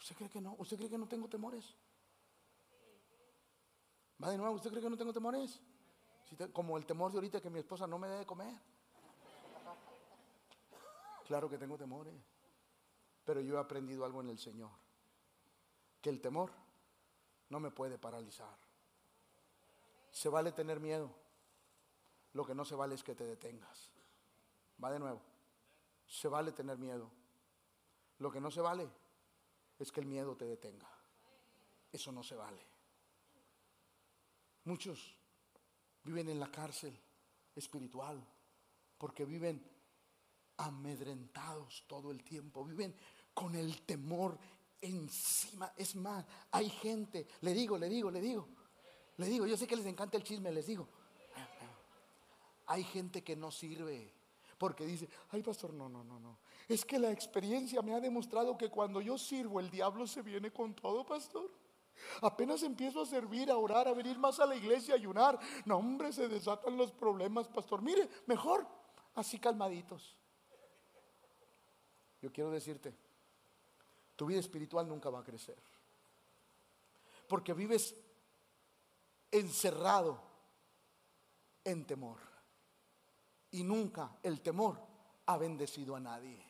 ¿Usted cree que no? ¿Usted cree que no tengo temores? Va de nuevo, ¿usted cree que no tengo temores? como el temor de ahorita que mi esposa no me debe comer. Claro que tengo temores. Pero yo he aprendido algo en el Señor. Que el temor no me puede paralizar. Se vale tener miedo. Lo que no se vale es que te detengas. Va de nuevo. Se vale tener miedo. Lo que no se vale es que el miedo te detenga. Eso no se vale. Muchos viven en la cárcel espiritual porque viven amedrentados todo el tiempo, viven con el temor encima. Es más, hay gente, le digo, le digo, le digo, le digo, yo sé que les encanta el chisme, les digo. Hay gente que no sirve Porque dice, ay pastor, no, no, no, no. Es que la experiencia me ha demostrado que cuando yo sirvo, el diablo se viene con todo, pastor. Apenas empiezo a servir, a orar, a venir más a la iglesia, a ayunar. No, hombre, se desatan los problemas, pastor. Mire, mejor así calmaditos. Yo quiero decirte, tu vida espiritual nunca va a crecer. Porque vives encerrado en temor. Y nunca el temor ha bendecido a nadie.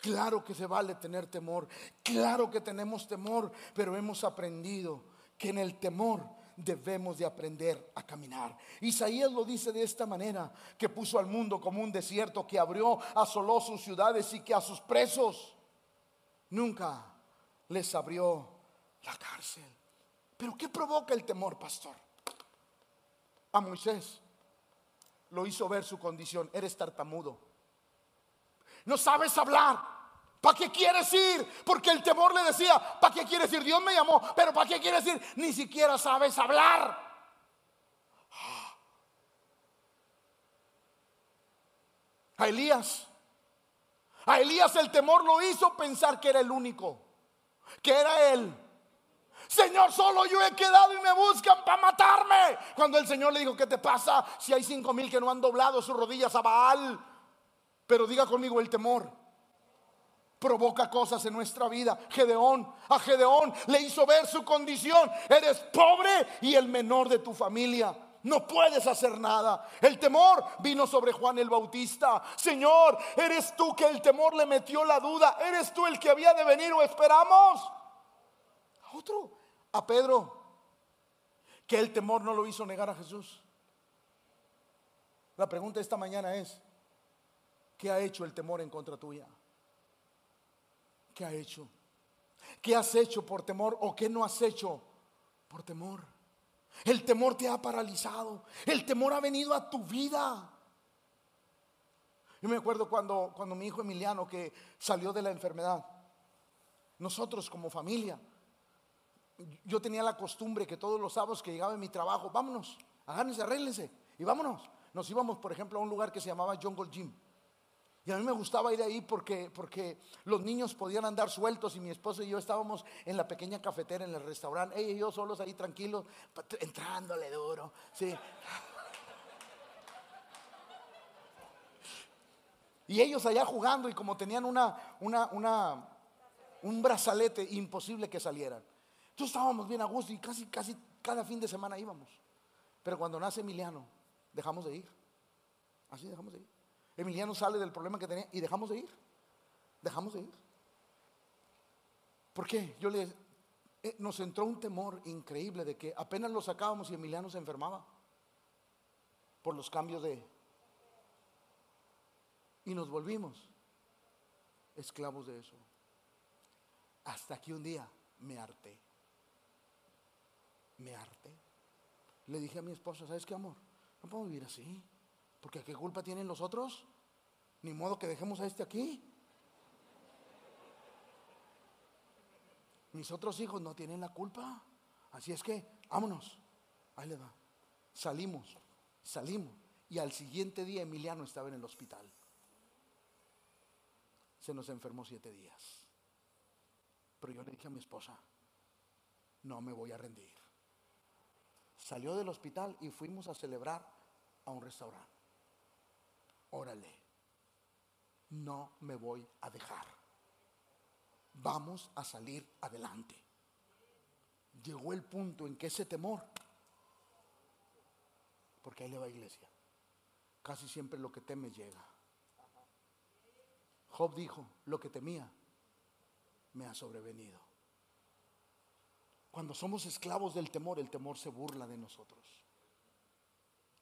Claro que se vale tener temor, claro que tenemos temor, pero hemos aprendido que en el temor debemos de aprender a caminar. Isaías lo dice de esta manera, que puso al mundo como un desierto, que abrió, asoló sus ciudades y que a sus presos nunca les abrió la cárcel. Pero ¿qué provoca el temor, pastor? A Moisés lo hizo ver su condición, eres tartamudo no sabes hablar. ¿Para qué quieres ir? Porque el temor le decía, ¿para qué quieres ir? Dios me llamó, pero ¿para qué quieres ir? Ni siquiera sabes hablar. A Elías, a Elías el temor lo hizo pensar que era el único, que era él. Señor, solo yo he quedado y me buscan para matarme. Cuando el Señor le dijo, ¿qué te pasa si hay cinco mil que no han doblado sus rodillas a Baal? Pero diga conmigo, el temor provoca cosas en nuestra vida. Gedeón, a Gedeón le hizo ver su condición. Eres pobre y el menor de tu familia. No puedes hacer nada. El temor vino sobre Juan el Bautista. Señor, eres tú que el temor le metió la duda. Eres tú el que había de venir o esperamos. A otro, a Pedro, que el temor no lo hizo negar a Jesús. La pregunta esta mañana es, ¿Qué ha hecho el temor en contra tuya? ¿Qué ha hecho? ¿Qué has hecho por temor o qué no has hecho por temor? El temor te ha paralizado. El temor ha venido a tu vida. Yo me acuerdo cuando, cuando mi hijo Emiliano que salió de la enfermedad. Nosotros como familia, yo tenía la costumbre que todos los sábados que llegaba en mi trabajo, vámonos, agárrense, arréglense y vámonos. Nos íbamos, por ejemplo, a un lugar que se llamaba Jungle Gym. Y a mí me gustaba ir ahí porque, porque los niños podían andar sueltos y mi esposo y yo estábamos en la pequeña cafetera en el restaurante, ella y yo solos ahí tranquilos, entrándole duro, sí. Y ellos allá jugando y como tenían una, una, una, un brazalete imposible que salieran. Entonces estábamos bien a gusto y casi, casi cada fin de semana íbamos. Pero cuando nace Emiliano, dejamos de ir. Así dejamos de ir. Emiliano sale del problema que tenía y dejamos de ir. Dejamos de ir. ¿Por qué? Yo le eh, nos entró un temor increíble de que apenas lo sacábamos y Emiliano se enfermaba por los cambios de y nos volvimos esclavos de eso. Hasta que un día me harté. Me harté. Le dije a mi esposa, ¿sabes qué amor? No puedo vivir así. Porque ¿qué culpa tienen los otros? Ni modo que dejemos a este aquí. Mis otros hijos no tienen la culpa. Así es que, vámonos. Ahí le va. Salimos, salimos. Y al siguiente día Emiliano estaba en el hospital. Se nos enfermó siete días. Pero yo le dije a mi esposa, no me voy a rendir. Salió del hospital y fuimos a celebrar a un restaurante órale, no me voy a dejar. Vamos a salir adelante. Llegó el punto en que ese temor, porque ahí le va a iglesia, casi siempre lo que teme llega. Job dijo, lo que temía me ha sobrevenido. Cuando somos esclavos del temor, el temor se burla de nosotros.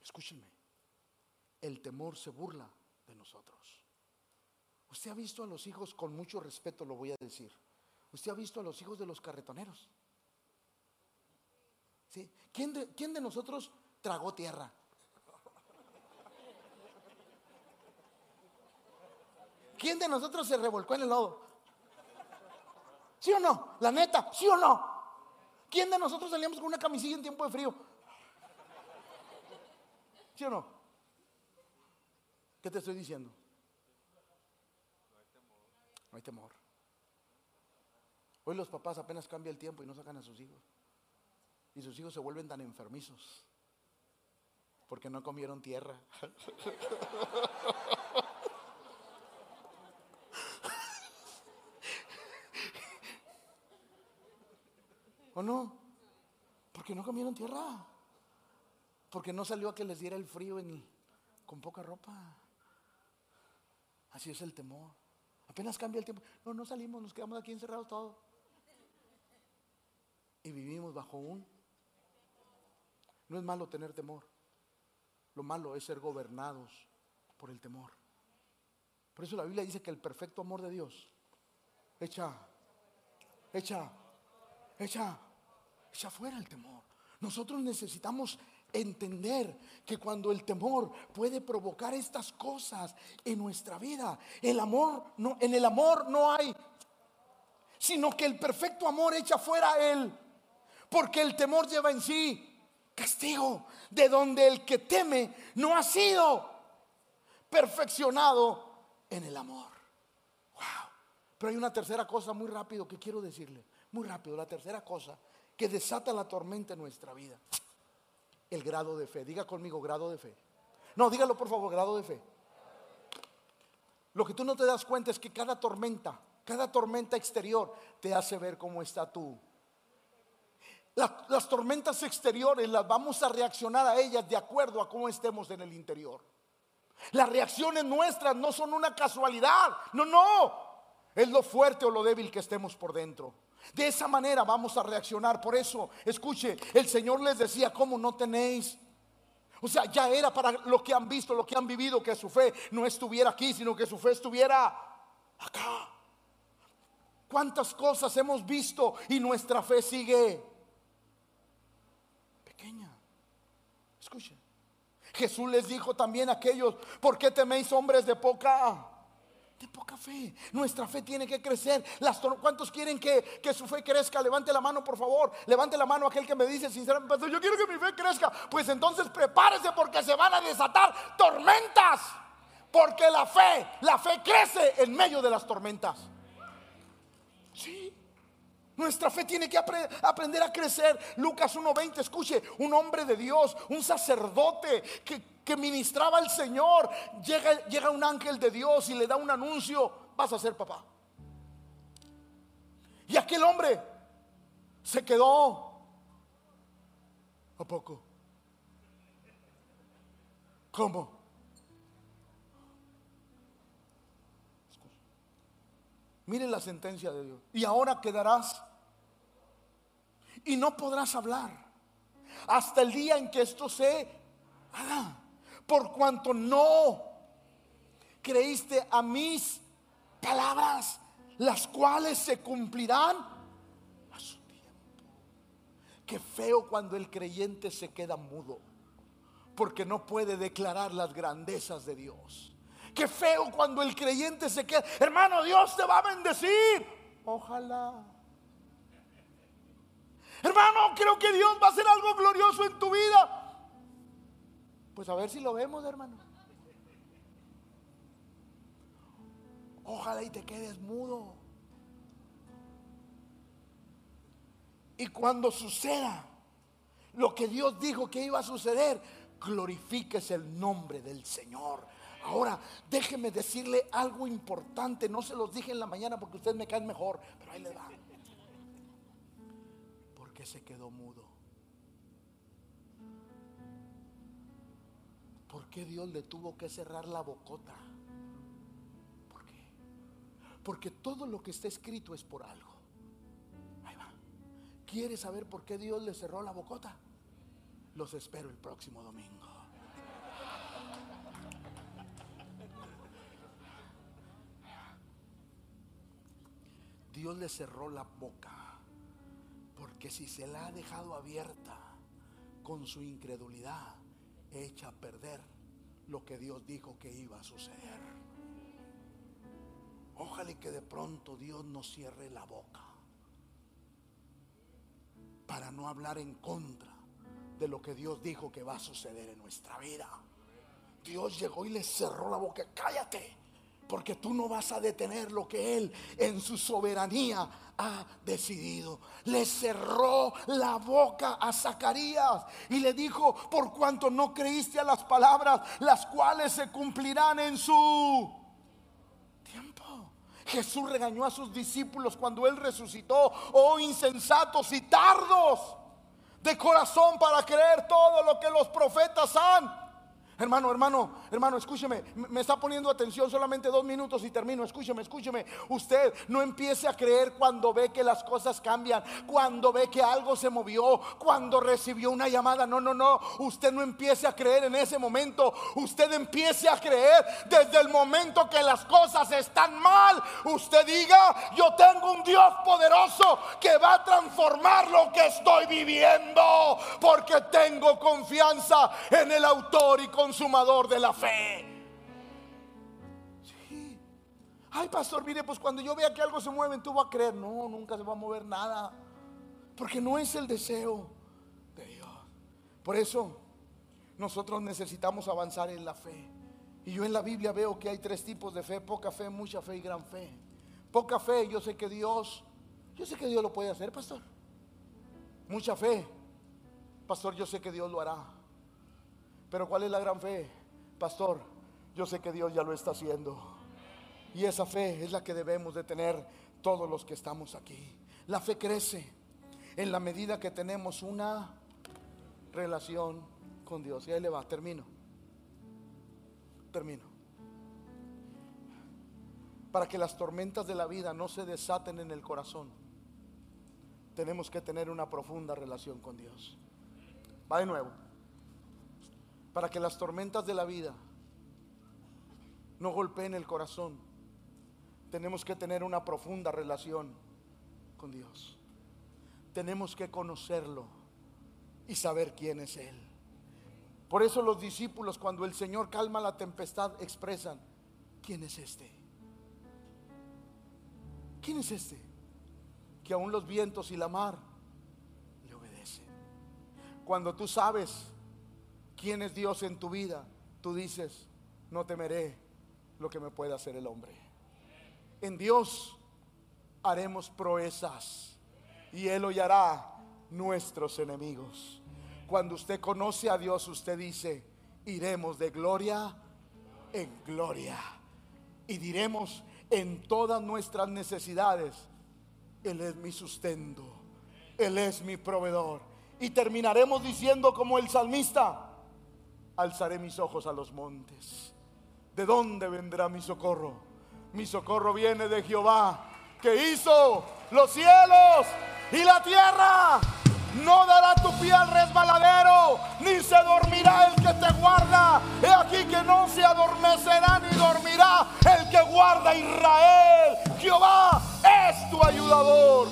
Escúchenme el temor se burla de nosotros. Usted ha visto a los hijos, con mucho respeto lo voy a decir, usted ha visto a los hijos de los carretoneros. ¿Quién, de, ¿Quién de nosotros tragó tierra? ¿Quién de nosotros se revolcó en el lodo? ¿Sí o no? La neta, ¿sí o no? ¿Quién de nosotros salíamos con una camisilla en tiempo de frío? ¿Sí o no? ¿Qué te estoy diciendo? No hay temor. Hoy los papás apenas cambia el tiempo y no sacan a sus hijos. Y sus hijos se vuelven tan enfermizos porque no comieron tierra. ¿O no? Porque no comieron tierra. Porque no salió a que les diera el frío en, con poca ropa. Así es el temor. Apenas cambia el tiempo. No, no salimos, nos quedamos aquí encerrados todos. Y vivimos bajo un... No es malo tener temor. Lo malo es ser gobernados por el temor. Por eso la Biblia dice que el perfecto amor de Dios echa, echa, echa, echa fuera el temor. Nosotros necesitamos entender que cuando el temor puede provocar estas cosas en nuestra vida, el amor no en el amor no hay sino que el perfecto amor echa fuera él, porque el temor lleva en sí castigo, de donde el que teme no ha sido perfeccionado en el amor. Wow. Pero hay una tercera cosa muy rápido que quiero decirle, muy rápido, la tercera cosa que desata la tormenta en nuestra vida. El grado de fe. Diga conmigo grado de fe. No, dígalo por favor, grado de fe. Lo que tú no te das cuenta es que cada tormenta, cada tormenta exterior te hace ver cómo está tú las, tormentas exteriores las vamos a reaccionar a ellas de acuerdo a cómo estemos en el interior. Las reacciones nuestras no son una casualidad, no, no. Es lo fuerte o lo débil que estemos por dentro. De esa manera vamos a reaccionar. Por eso, escuche, el Señor les decía, ¿cómo no tenéis? O sea, ya era para lo que han visto, lo que han vivido, que su fe no estuviera aquí, sino que su fe estuviera acá. ¿Cuántas cosas hemos visto y nuestra fe sigue Escuchen. Jesús les dijo también a aquellos, ¿por qué teméis hombres de poca? De poca fe. Nuestra fe tiene que crecer. Las ¿Cuántos quieren que, que, su fe crezca? Levante la mano, por favor. Levante la mano aquel que me dice sinceramente, yo quiero que mi fe crezca. Pues entonces prepárese porque se van a desatar tormentas. Porque la fe, la fe crece en medio de las tormentas. Sí. Nuestra fe tiene que aprender a crecer. Lucas 1.20, escuche, un hombre de Dios, un sacerdote que, ministraba al Señor. Llega, llega un ángel de Dios y le da un anuncio, vas a ser papá. Y aquel hombre se quedó. ¿A poco? ¿Cómo? Miren la sentencia de Dios. Y ahora quedarás y no podrás hablar hasta el día en que esto se haga. Por cuanto no creíste a mis palabras, las cuales se cumplirán a su tiempo. Qué feo cuando el creyente se queda mudo, porque no puede declarar las grandezas de Dios. Qué feo cuando el creyente se queda, hermano, Dios te va a bendecir. Ojalá. Hermano, creo que Dios va a hacer algo glorioso en tu vida. Pues a ver si lo vemos, hermano. Ojalá y te quedes mudo. Y cuando suceda lo que Dios dijo que iba a suceder, glorifiques el nombre del Señor. Ahora, déjeme decirle algo importante. No se los dije en la mañana porque ustedes me caen mejor, pero ahí le va se quedó mudo? Qué Dios le tuvo que cerrar la bocota? ¿Por qué? Porque todo lo que está escrito es por algo. Ahí va. ¿Quieres saber por qué Dios le cerró la bocota? Los espero el próximo domingo. Dios le cerró la boca porque si se la ha dejado abierta con su incredulidad, echa a perder lo que Dios dijo que iba a suceder. Ojalá que de pronto Dios nos cierre la boca para no hablar en contra de lo que Dios dijo que va a suceder en nuestra vida. Dios llegó y le cerró la boca. Cállate, porque tú no vas a detener lo que Él en su soberanía ha decidido. Le cerró la boca a Zacarías y le dijo, por cuanto no creíste a las palabras, las cuales se cumplirán en su tiempo. Jesús regañó a sus discípulos cuando Él resucitó, oh insensatos y tardos de corazón para creer todo lo que los profetas han Hermano, hermano, hermano, escúcheme. Me está poniendo atención solamente dos minutos y termino. Escúcheme, escúcheme. Usted no empiece a creer cuando ve que las cosas cambian, cuando ve que algo se movió, cuando recibió una llamada. No, no, no. Usted no empiece a creer en ese momento. Usted empiece a creer desde el momento que las cosas están mal. Usted diga, yo tengo un Dios poderoso que va a transformar lo que estoy viviendo. Porque tengo confianza en el autor y con consumador de la fe. Ay, pastor, mire, pues cuando yo vea que algo se mueve, tú vas a creer. No, nunca se va a mover nada. Porque no es el deseo de Dios. Por eso nosotros necesitamos avanzar en la fe. Y yo en la Biblia veo que hay tres tipos de fe, poca fe, mucha fe y gran fe. Poca fe, yo sé que Dios, yo sé que Dios lo puede hacer, pastor. Mucha fe, pastor, yo sé que Dios lo hará. Pero ¿cuál es la gran fe? Pastor, yo sé que Dios ya lo está haciendo. Y esa fe es la que debemos de tener todos los que estamos aquí. La fe crece en la medida que tenemos una relación con Dios. Y ahí le va, termino. Termino. Para que las tormentas de la vida no se desaten en el corazón, tenemos que tener una profunda relación con Dios. Va de nuevo para que las tormentas de la vida no golpeen el corazón, tenemos que tener una profunda relación con Dios. Tenemos que conocerlo y saber quién es Él. Por eso los discípulos cuando el Señor calma la tempestad expresan, ¿quién es este? ¿Quién es este? Que aún los vientos y la mar le obedecen. Cuando tú sabes quién es Dios en tu vida, tú dices, no temeré lo que me pueda hacer el hombre. En Dios haremos proezas y Él hollará nuestros enemigos. Cuando usted conoce a Dios, usted dice, iremos de gloria en gloria y diremos en todas nuestras necesidades, Él es mi sustento, Él es mi proveedor. Y terminaremos diciendo como el salmista, alzaré mis ojos a los montes. ¿De dónde vendrá mi socorro? Mi socorro viene de Jehová, que hizo los cielos y la tierra. No dará tu pie al resbaladero, ni se dormirá el que te guarda. He aquí que no se adormecerá ni dormirá el que guarda Israel. Jehová es tu ayudador.